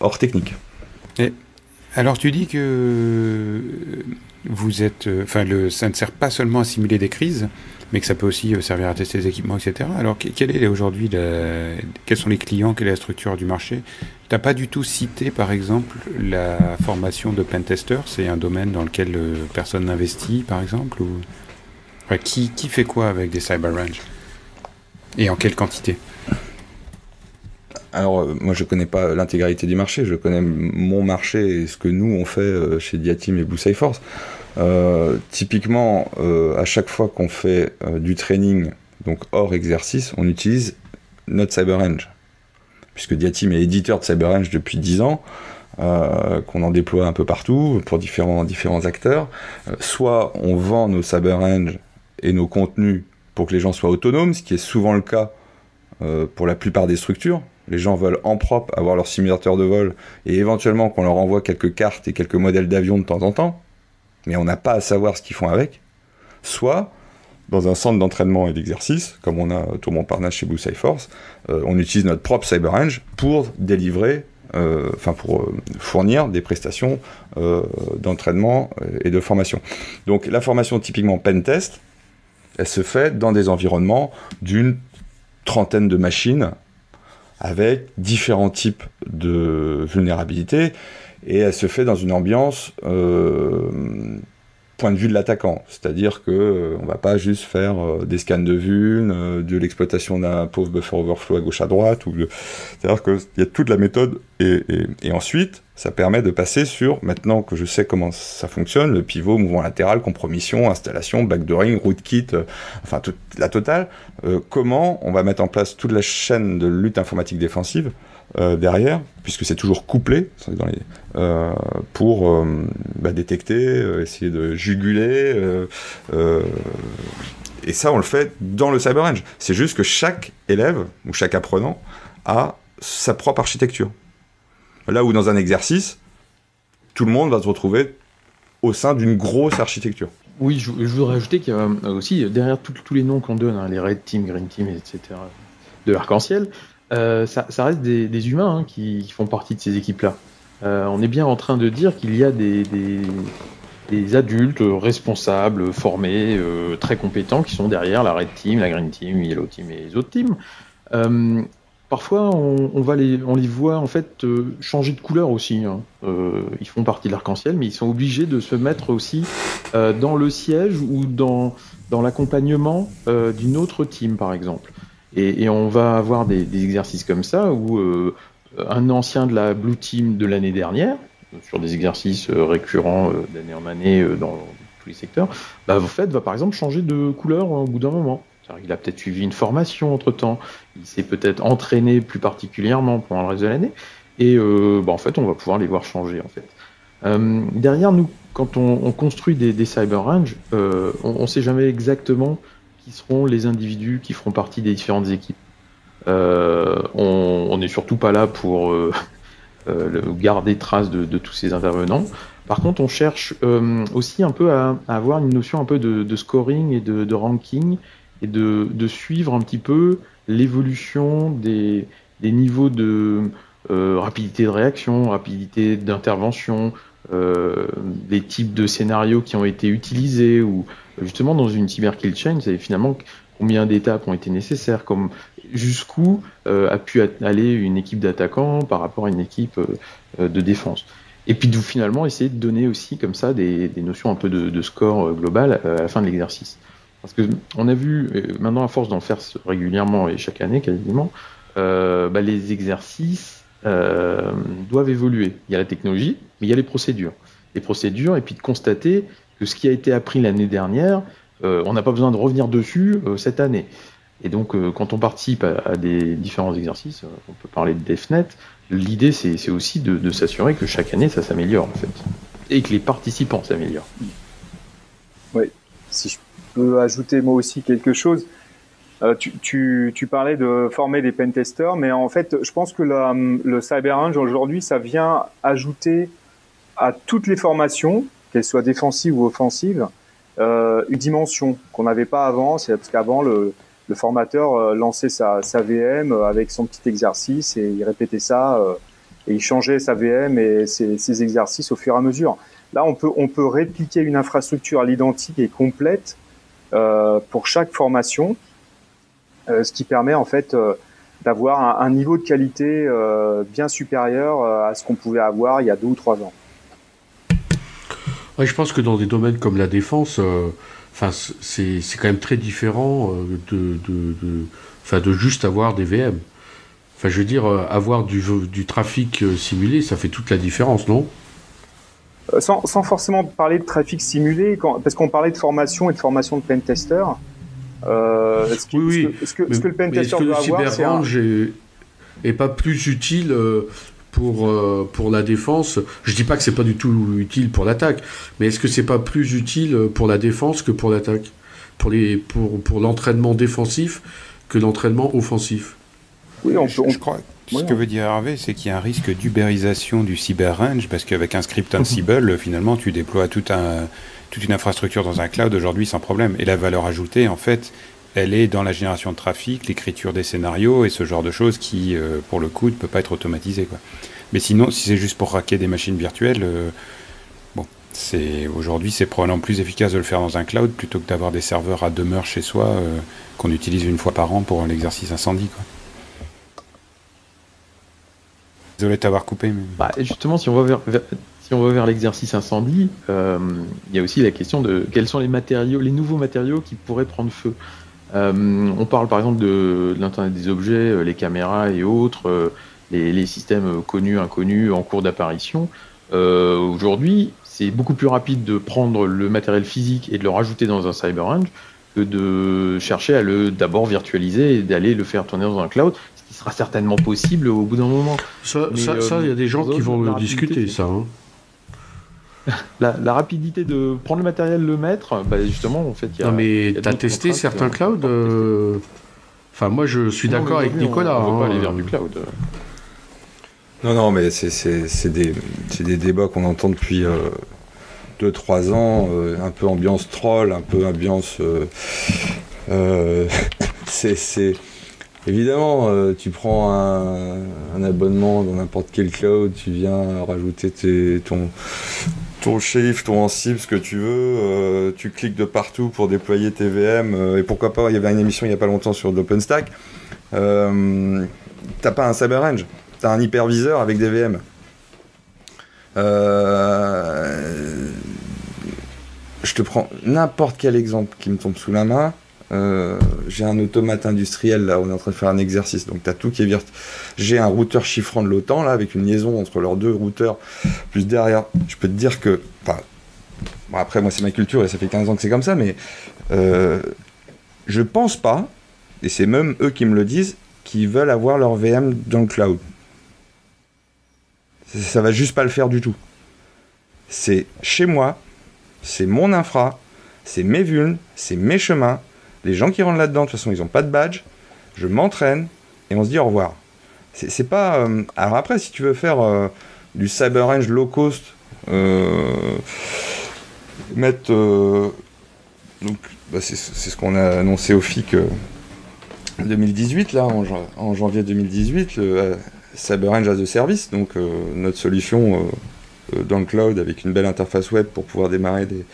hors technique. Et alors tu dis que vous êtes, euh, enfin, ça ne sert pas seulement à simuler des crises, mais que ça peut aussi euh, servir à tester des équipements, etc. Alors, quel est aujourd'hui, quels sont les clients, quelle est la structure du marché? Tu n'as pas du tout cité, par exemple, la formation de pentester, c'est un domaine dans lequel personne n'investit, par exemple qui, qui, fait quoi avec des Cyber Range Et en quelle quantité alors, euh, moi, je connais pas l'intégralité du marché. Je connais mon marché et ce que nous, on fait euh, chez Diatim et Blue Force. Euh, typiquement, à chaque fois qu'on fait du training, donc hors exercice, on utilise notre CyberRange. Puisque Diatim est éditeur de CyberRange depuis 10 ans, qu'on en déploie un peu partout pour différents, différents acteurs. soit on vend nos CyberRange et nos contenus pour que les gens soient autonomes, ce qui est souvent le cas euh, pour la plupart des structures. Les gens veulent en propre avoir leur simulateur de vol et éventuellement qu'on leur envoie quelques cartes et quelques modèles d'avions de temps en temps, mais on n'a pas à savoir ce qu'ils font avec. Soit, dans un centre d'entraînement et d'exercice, comme on a tout mon partenaire chez Blue Force, euh, on utilise notre propre CyberRange pour délivrer, euh, enfin pour fournir des prestations d'entraînement et de formation. Donc la formation typiquement pen test, elle se fait dans des environnements d'une trentaine de machines avec différents types de vulnérabilités et elle se fait dans une ambiance euh, point de vue de l'attaquant, c'est-à-dire que euh, on va pas juste faire euh, des scans de vuln, euh, de l'exploitation d'un pauvre buffer overflow à gauche à droite, ou c'est-à-dire qu'il y a toute la méthode et, ensuite ça permet de passer sur, maintenant que je sais comment ça fonctionne, le pivot, mouvement latéral, compromission, installation, backdooring, rootkit, enfin toute la totale, comment on va mettre en place toute la chaîne de lutte informatique défensive euh, derrière, puisque c'est toujours couplé euh, pour euh, bah, détecter, essayer de juguler. et ça, on le fait dans le CyberRange. C'est juste que chaque élève ou chaque apprenant a sa propre architecture. Là où dans un exercice, tout le monde va se retrouver au sein d'une grosse architecture. Oui, je, voudrais ajouter qu'il y a aussi, derrière tous les noms qu'on donne, hein, les Red Team, Green Team, etc., de l'arc-en-ciel, euh, ça, reste des, humains hein, qui, font partie de ces équipes-là. Euh, on est bien en train de dire qu'il y a des, adultes responsables, formés, euh, très compétents qui sont derrière la Red Team, la Green Team, Yellow Team et les autres teams. parfois, on, les, voit en fait changer de couleur aussi. Hein. ils font partie de l'arc-en-ciel, mais ils sont obligés de se mettre aussi dans le siège ou dans l'accompagnement d'une autre team, par exemple. Et, on va avoir des, exercices comme ça où euh, un ancien de la Blue Team de l'année dernière, sur des exercices euh, récurrents euh, d'année en année dans tous les secteurs, bah, en fait, va par exemple changer de couleur au bout d'un moment. Il a peut-être suivi une formation entre temps, il s'est peut-être entraîné plus particulièrement pendant le reste de l'année, Et bah, en fait, on va pouvoir les voir changer en fait. derrière nous, quand on, construit des, cyber range, on ne sait jamais exactement qui seront les individus qui feront partie des différentes équipes. on n'est surtout pas là pour garder trace de, tous ces intervenants. Par contre, on cherche euh, aussi un peu à, avoir une notion un peu de, scoring et de, ranking et de, suivre un petit peu l'évolution des, niveaux de euh, rapidité de réaction, rapidité d'intervention, euh, des types de scénarios qui ont été utilisés ou justement dans une cyber kill chain, c'est finalement combien d'étapes ont été nécessaires, comme jusqu'où a pu aller une équipe d'attaquants par rapport à une équipe de défense. Et puis de finalement essayer de donner aussi comme ça des, notions un peu de, score euh, global euh, à la fin de l'exercice. Parce que on a vu, euh, maintenant à force d'en faire régulièrement et chaque année quasiment, bah, les exercices doivent évoluer. Il y a la technologie, mais il y a les procédures. Les procédures, et puis de constater que ce qui a été appris l'année dernière, on n'a pas besoin de revenir dessus cette année. Et donc, quand on participe à, des différents exercices, on peut parler de DevNet, l'idée c'est aussi de, s'assurer que chaque année ça s'améliore en fait. Et que les participants s'améliorent. Oui, si je peux ajouter moi aussi quelque chose. Euh, tu, parlais de former des pentesters, mais en fait, je pense que le Cyber Range aujourd'hui, ça vient ajouter à toutes les formations, qu'elles soient défensives ou offensives, euh, une dimension qu'on n'avait pas avant. C'est parce qu'avant, le, formateur euh, lançait sa, VM euh, avec son petit exercice et il répétait ça et il changeait sa VM et ses, exercices au fur et à mesure. Là, on peut, on peut répliquer une infrastructure à l'identique et complète pour chaque formation, ce qui permet en fait d'avoir un, niveau de qualité bien supérieur à ce qu'on pouvait avoir il y a deux ou trois ans. Ouais, je pense que dans des domaines comme la défense, Enfin, c'est quand même très différent euh, de, de, de, enfin, de juste avoir des VM. Enfin, je veux dire, euh, avoir du, du trafic euh, simulé, ça fait toute la différence, non? Sans, sans, forcément parler de trafic simulé, quand, parce qu'on parlait de formation et de formation de pentester. Euh, oui, oui. Est-ce que, est que, le pentester doit avoir, c'est un... est, est, pas plus utile euh, pour, euh, pour la défense. Je dis pas que c'est pas du tout utile pour l'attaque, mais est-ce que c'est pas plus utile pour la défense que pour l'attaque? Pour, les, pour, pour l'entraînement défensif que l'entraînement offensif? Oui, on, je, crois. Ce que veut dire Hervé, c'est qu'il y a un risque d'ubérisation du cyber range, parce qu'avec un script Ansible, finalement, tu déploies tout un, toute une infrastructure dans un cloud aujourd'hui sans problème. Et la valeur ajoutée, en fait, elle est dans la génération de trafic, l'écriture des scénarios et ce genre de choses qui, euh, pour le coup, ne peut pas être automatisé. Mais sinon, si c'est juste pour raquer des machines virtuelles, euh, bon, aujourd'hui c'est probablement plus efficace de le faire dans un cloud plutôt que d'avoir des serveurs à demeure chez soi euh, qu'on utilise une fois par an pour l'exercice incendie. Désolé de t'avoir coupé. Mais... Bah, justement, si on va vers, si on va vers l'exercice incendie, il y a aussi la question de quels sont les matériaux, les nouveaux matériaux qui pourraient prendre feu. Euh, on parle par exemple de, l'Internet des objets, euh, les caméras et autres, euh, les, systèmes connus, inconnus, en cours d'apparition. Aujourd'hui, c'est beaucoup plus rapide de prendre le matériel physique et de le rajouter dans un CyberRange que de chercher à le d'abord virtualiser et d'aller le faire tourner dans un cloud, ce qui sera certainement possible au bout d'un moment. Ça, il y a des gens qui vont le discuter, ça. Hein. la, rapidité de prendre le matériel, le mettre, bah justement, en fait, il y a. Non, mais t'as testé certains clouds euh, Enfin, moi, je suis d'accord avec Nicolas. On, pas hein. aller vers du cloud. Non, non, mais c'est des, des, débats qu'on entend depuis 2-3 euh, ans, euh, un peu ambiance troll, un peu ambiance. c'est Évidemment, tu prends un, un, abonnement dans n'importe quel cloud, tu viens rajouter tes, ton, ton shift, ton Ansible, ce que tu veux, euh, tu cliques de partout pour déployer tes VM, euh, et pourquoi pas, il y avait une émission il n'y a pas longtemps sur l'OpenStack, euh, t'as pas un CyberRange, t'as un hyperviseur avec des VM. je te prends n'importe quel exemple qui me tombe sous la main, euh, j'ai un automate industriel, là, on est en train de faire un exercice, donc tu as tout qui est virtuel. J'ai un routeur chiffrant de l'OTAN, là, avec une liaison entre leurs deux routeurs, plus derrière. Je peux te dire que. Après, moi, c'est ma culture et ça fait 15 ans que c'est comme ça, mais euh, je pense pas, et c'est même eux qui me le disent, qu'ils veulent avoir leur VM dans le cloud. Ça va juste pas le faire du tout. C'est chez moi, c'est mon infra, c'est mes vulnes, c'est mes chemins. Les gens qui rentrent là-dedans, de toute façon, ils n'ont pas de badge. Je m'entraîne et on se dit au revoir. C'est pas. Euh, alors après, si tu veux faire euh, du cyber range low cost, euh, mettre. bah, c'est ce qu'on a annoncé au FIC 2018, là, en, janvier 2018, le cyber range as a service, donc notre solution dans le cloud avec une belle interface web pour pouvoir démarrer des,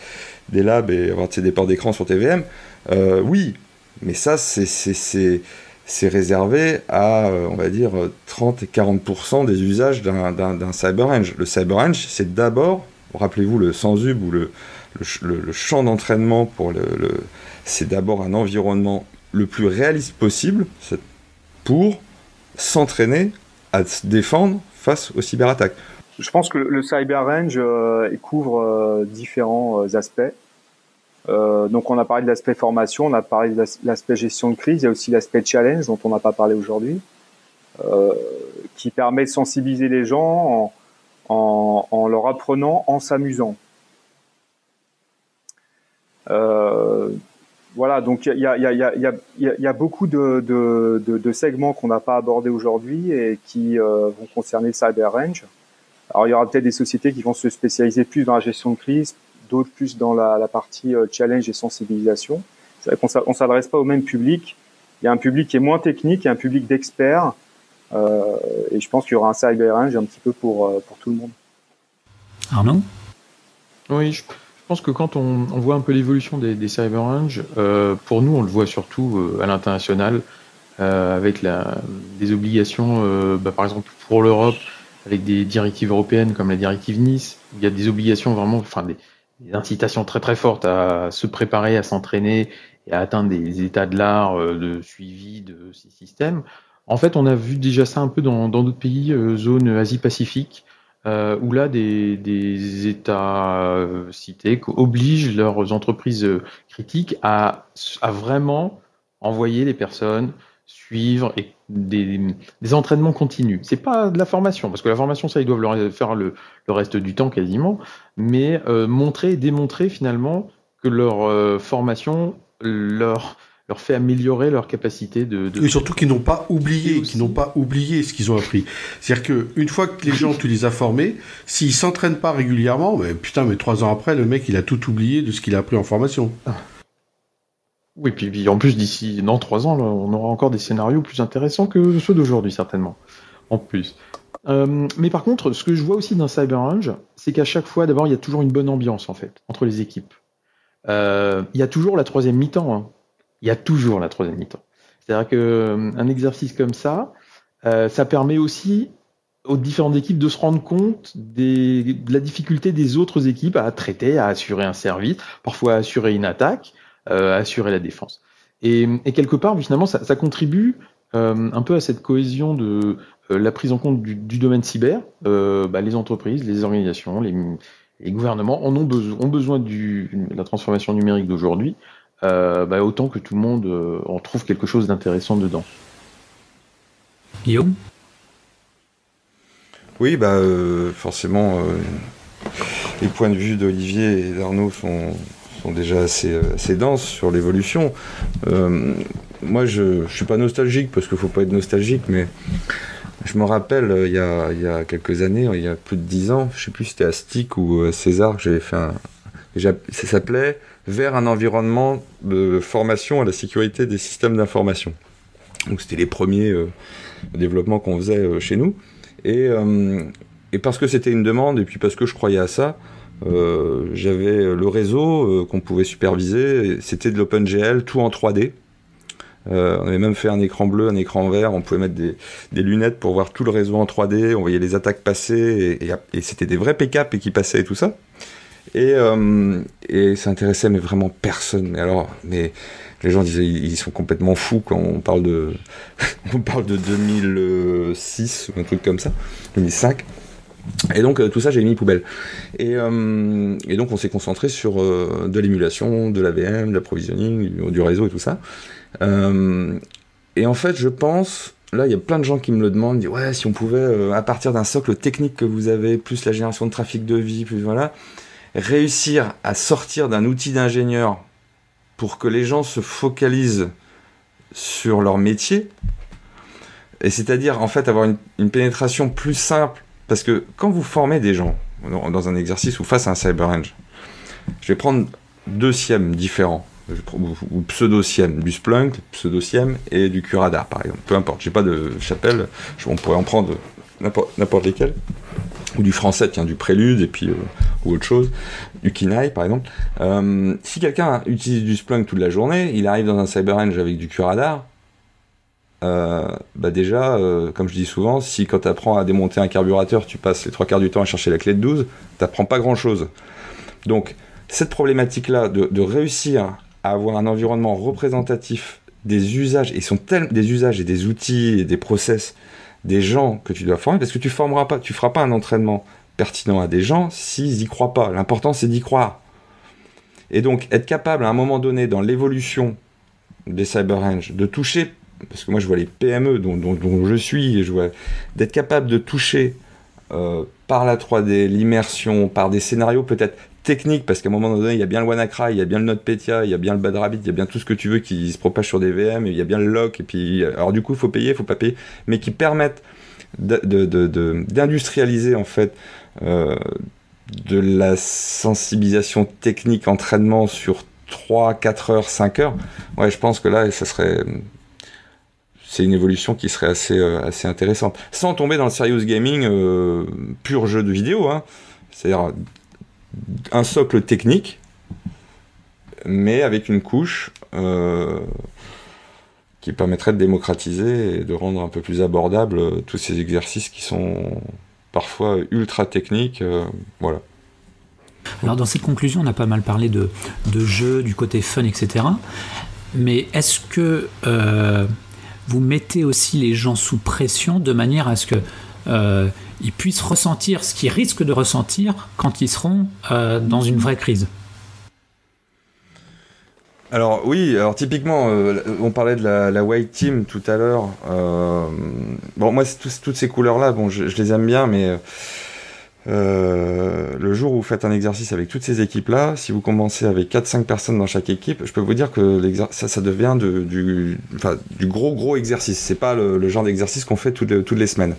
des labs et avoir des ports d'écran sur TVM, euh, oui, mais ça, c'est réservé à, euh, on va dire, 30 et 40% des usages d'un CyberRange. Le CyberRange, c'est d'abord, rappelez-vous le sans-hub ou le, le, champ d'entraînement pour le, c'est d'abord un environnement le plus réaliste possible pour s'entraîner à se défendre face aux cyberattaques. Je pense que le Cyber Range euh, couvre différents aspects. Euh, donc on a parlé de l'aspect formation, on a parlé de l'aspect gestion de crise, il y a aussi l'aspect challenge dont on n'a pas parlé aujourd'hui, euh, qui permet de sensibiliser les gens en, en, leur apprenant, en s'amusant. Euh, voilà, donc il y a, y, a, y, a, y a, beaucoup de, de, de, de segments qu'on n'a pas abordés aujourd'hui et qui euh, vont concerner le cyber range. Alors il y aura peut-être des sociétés qui vont se spécialiser plus dans la gestion de crise, d'autres plus dans la, partie euh, challenge et sensibilisation. C'est vrai qu'on ne s'adresse pas au même public. Il y a un public qui est moins technique, il y a un public d'experts. Euh, et je pense qu'il y aura un cyber range un petit peu pour, euh, pour tout le monde. Arnaud? Oui, je pense que quand on, voit un peu l'évolution des, des cyber range, pour nous, on le voit surtout à l'international, avec la, des obligations, bah, par exemple pour l'Europe, avec des directives européennes comme la directive Nice, il y a des obligations vraiment, enfin des, des incitations très très fortes à se préparer, à s'entraîner et à atteindre des états de l'art euh, de suivi de ces systèmes. En fait, on a vu déjà ça un peu dans d'autres pays, euh, zone Asie-Pacifique, euh, où là, des, des États cités obligent leurs entreprises critiques à, à vraiment envoyer les personnes suivre et des, des entraînements continus. C'est pas de la formation, parce que la formation, ça, ils doivent le faire le, le reste du temps quasiment, mais euh, montrer et démontrer finalement que leur euh, formation leur leur fait améliorer leur capacité de, de... et surtout qu'ils n'ont pas oublié qu'ils n'ont pas oublié ce qu'ils ont appris c'est-à-dire que une fois que les gens tu les as formés s'ils s'entraînent pas régulièrement mais putain mais trois ans après le mec il a tout oublié de ce qu'il a appris en formation ah. Oui, puis, en plus, d'ici dans trois ans, on aura encore des scénarios plus intéressants que ceux d'aujourd'hui, certainement. En plus. Euh, mais par contre, ce que je vois aussi dans Cyber Range, c'est qu'à chaque fois, d'abord, il y a toujours une bonne ambiance, en fait, entre les équipes. Euh, il y a toujours la troisième mi-temps. Hein. Il y a toujours la troisième mi-temps. C'est-à-dire qu'un euh, exercice comme ça, ça permet aussi aux différentes équipes de se rendre compte de la difficulté des autres équipes à traiter, à assurer un service, parfois à assurer une attaque. Euh, assurer la défense. Et, quelque part, finalement, ça, contribue euh, un peu à cette cohésion de euh, la prise en compte du, domaine cyber. Bah, les entreprises, les organisations, les, gouvernements en ont, besoin, ont besoin de la transformation numérique d'aujourd'hui, bah, autant que tout le monde en trouve quelque chose d'intéressant dedans. Guillaume? Oui, bah, forcément, les points de vue d'Olivier et d'Arnaud sont, sont déjà assez, euh, assez denses sur l'évolution. Euh, moi, je ne suis pas nostalgique parce qu'il ne faut pas être nostalgique, mais je me rappelle, euh, il y, a, il y a quelques années, il y a plus de dix ans, je sais plus si c'était à Stick ou à César, j'avais fait un. Ça s'appelait Vers un environnement de formation à la sécurité des systèmes d'information. Donc c'était les premiers développements qu'on faisait chez nous. Et, et parce que c'était une demande, et puis parce que je croyais à ça, euh, j'avais le réseau euh, qu'on pouvait superviser, c'était de l'OpenGL, tout en 3D. Euh, on avait même fait un écran bleu, un écran vert, on pouvait mettre des, lunettes pour voir tout le réseau en 3D, on voyait les attaques passer, et, c'était des vrais pick-up qui passaient et tout ça. Et, et ça intéressait mais vraiment personne. Mais alors, mais les gens disaient ils sont complètement fous quand on parle de on parle de 2006 ou un truc comme ça, 2005. Et donc euh, tout ça j'ai mis poubelle. Et, euh, donc on s'est concentré sur euh, de l'émulation, de la VM, de l'approvisionning, du, réseau et tout ça. et en fait je pense, là, il y a plein de gens qui me le demandent, ouais, si on pouvait, à partir d'un socle technique que vous avez, plus la génération de trafic de vie, plus voilà, réussir à sortir d'un outil d'ingénieur pour que les gens se focalisent sur leur métier, et c'est-à-dire en fait avoir une, pénétration plus simple, parce que quand vous formez des gens dans un exercice ou face à un cyber range, je vais prendre deux SIEM différents ou pseudo-SIEM, du Splunk, pseudo-SIEM et du Curadar par exemple. Peu importe, j'ai pas de chapelle, on pourrait en prendre n'importe lesquels. Ou du français, tiens, du Prélude et puis euh, ou autre chose, du Kinaï par exemple. Euh, si quelqu'un utilise du Splunk toute la journée, il arrive dans un CyberRange avec du Curadar, euh, bah déjà, euh, comme je dis souvent, si quand tu apprends à démonter un carburateur, tu passes les trois quarts du temps à chercher la clé de 12, t'apprends pas grand chose. Donc, cette problématique-là de, réussir à avoir un environnement représentatif des usages, et sont tels, des usages et des outils et des process des gens que tu dois former, parce que tu formeras pas, tu feras pas un entraînement pertinent à des gens s'ils y croient pas. L'important c'est d'y croire. Et donc être capable à un moment donné dans l'évolution des cyber range de toucher, parce que moi je vois les PME dont, je suis, je vois d'être capable de toucher euh, par la 3D, l'immersion, par des scénarios peut-être technique, parce qu'à un moment donné, il y a bien le WannaCry, il y a bien le NotPetya, il y a bien le Bad Rabbit, il y a bien tout ce que tu veux qui se propage sur des VM, il y a bien le lock, et puis, alors du coup, il faut payer, il faut pas payer, mais qui permettent d'industrialiser, en fait, euh, de la sensibilisation technique, entraînement sur 3, 4 heures, 5 heures. Ouais, je pense que là, ça serait... C'est une évolution qui serait assez, euh, assez intéressante. Sans tomber dans le serious gaming euh, pur jeu de vidéo, hein. C'est-à-dire un socle technique, mais avec une couche euh, qui permettrait de démocratiser et de rendre un peu plus abordable tous ces exercices qui sont parfois ultra techniques. Voilà. Alors dans cette conclusion, on a pas mal parlé de, de jeux, du côté fun, etc. Mais est-ce que vous mettez aussi les gens sous pression de manière à ce que euh, ils puissent ressentir ce qu'ils risquent de ressentir quand ils seront euh, dans une vraie crise. Alors oui, alors typiquement, euh, on parlait de la, white team tout à l'heure. Bon, moi, tout, toutes ces couleurs-là, bon, je, les aime bien, mais euh, le jour où vous faites un exercice avec toutes ces équipes-là, si vous commencez avec 4-5 personnes dans chaque équipe, je peux vous dire que ça, devient de, du, gros gros exercice. C'est pas le, genre d'exercice qu'on fait toutes les semaines.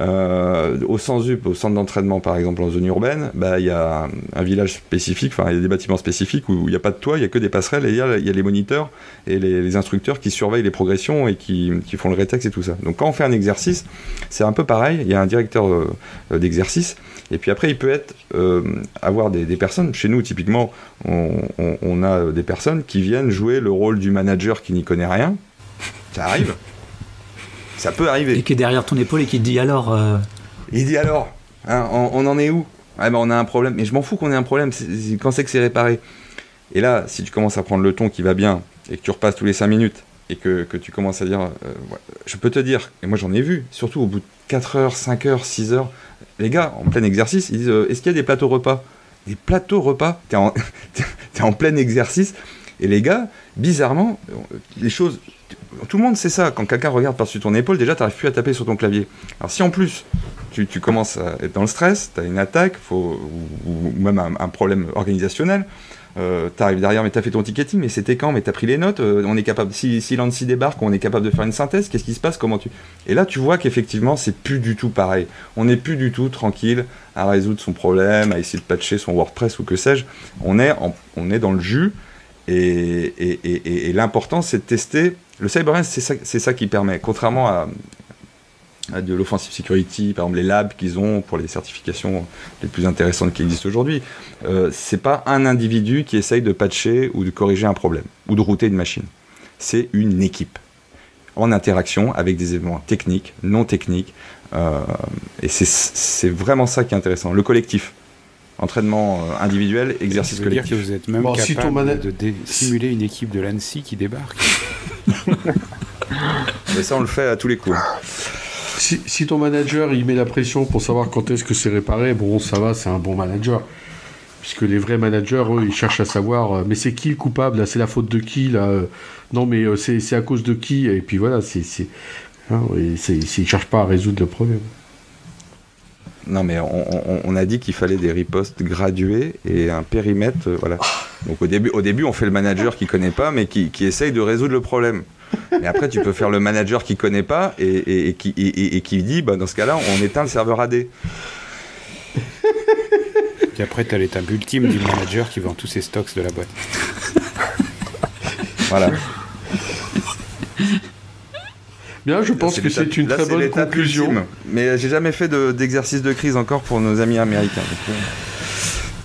Euh, au centre d'entraînement par exemple en zone urbaine, bah, il y a un, village spécifique, enfin il y a des bâtiments spécifiques où il n'y a pas de toit, il n'y a que des passerelles et il y, a, les moniteurs et les, instructeurs qui surveillent les progressions et qui, font le rétex et tout ça. Donc quand on fait un exercice, c'est un peu pareil, il y a un directeur euh, d'exercice et puis après il peut être euh, avoir des, personnes, chez nous typiquement on a des personnes qui viennent jouer le rôle du manager qui n'y connaît rien, ça arrive. Ça peut arriver. Et qui est derrière ton épaule et qui te dit alors. Euh... Il dit alors, hein, on, on, en est où? Ah ben on a un problème. Mais je m'en fous qu'on ait un problème. C est, c est, quand c'est que c'est réparé? Et là, si tu commences à prendre le ton qui va bien et que tu repasses tous les 5 minutes et que, que tu commences à dire, euh, je peux te dire, et moi j'en ai vu, surtout au bout de 4 heures, 5 heures, 6 heures, les gars, en plein exercice, ils disent, euh, est-ce qu'il y a des plateaux repas? Des plateaux repas? T'es en, en plein exercice. Et les gars, bizarrement, les choses tout le monde sait ça. Quand quelqu'un regarde par-dessus ton épaule, déjà, tu n'arrives plus à taper sur ton clavier. Alors, si en plus, tu, commences à être dans le stress, tu as une attaque, ou, même un, problème organisationnel, euh, tu arrives derrière, mais tu as fait ton ticketing, mais c'était quand? Mais tu as pris les notes, euh, on est capable, si, si l'ANSI débarque, on est capable de faire une synthèse, qu'est-ce qui se passe? Comment tu. Et là, tu vois qu'effectivement, c'est plus du tout pareil. On n'est plus du tout tranquille à résoudre son problème, à essayer de patcher son WordPress ou que sais-je. On, est on est dans le jus. Et l'important, c'est de tester. Le CyberRance, c'est ça, qui permet, contrairement à, à de l'offensive security, par exemple les labs qu'ils ont pour les certifications les plus intéressantes qui existent aujourd'hui, euh, c'est pas un individu qui essaye de patcher ou de corriger un problème ou de router une machine. C'est une équipe en interaction avec des éléments techniques, non techniques, euh, et c'est vraiment ça qui est intéressant. Le collectif entraînement euh, individuel, exercice collectif. dire que vous êtes même bon, capable de simuler une équipe de l'ANSI qui débarque. Mais ça, on le fait à tous les coups. Si, si, ton manager il met la pression pour savoir quand est-ce que c'est réparé, bon, ça va, c'est un bon manager. Puisque les vrais managers, eux, ils cherchent à savoir, euh, mais c'est qui le coupable là? C'est la faute de qui là? Non, mais euh, c'est à cause de qui? Et puis voilà, c'est Hein, ils ne cherchent pas à résoudre le problème. Non, mais on, on- on a dit qu'il fallait des ripostes gradués et un périmètre. euh, voilà. Donc au début, au début, on fait le manager qui connaît pas, mais qui, qui essaye de résoudre le problème. Mais après, tu peux faire le manager qui connaît pas et, et- et qui, et- et- et qui dit, bah, dans ce cas-là, on éteint le serveur AD. Et après, tu as l'étape ultime du manager qui vend tous ses stocks de la boîte. Voilà. Bien, je pense que c'est une là, très bonne conclusion. ultime. Mais j'ai jamais fait de- d'exercice de, crise encore pour nos amis américains. Euh,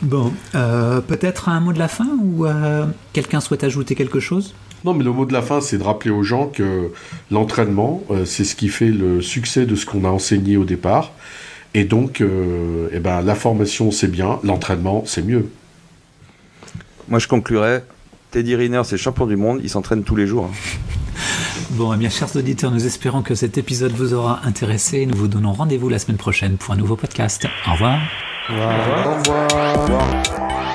Bon, euh, peut-être un mot de la fin ou euh, quelqu'un souhaite ajouter quelque chose? Non, mais le mot de la fin, c'est de rappeler aux gens que l'entraînement, euh, c'est ce qui fait le succès de ce qu'on a enseigné au départ. Et donc, euh, eh ben, la formation, c'est bien, l'entraînement, c'est mieux. Moi, je conclurais. Teddy Riner, c'est champion du monde. Il s'entraîne tous les jours. hein. Bon, eh bien, chers auditeurs, nous espérons que cet épisode vous aura intéressé. Nous vous donnons rendez-vous la semaine prochaine pour un nouveau podcast. Au revoir. Au revoir. Au revoir.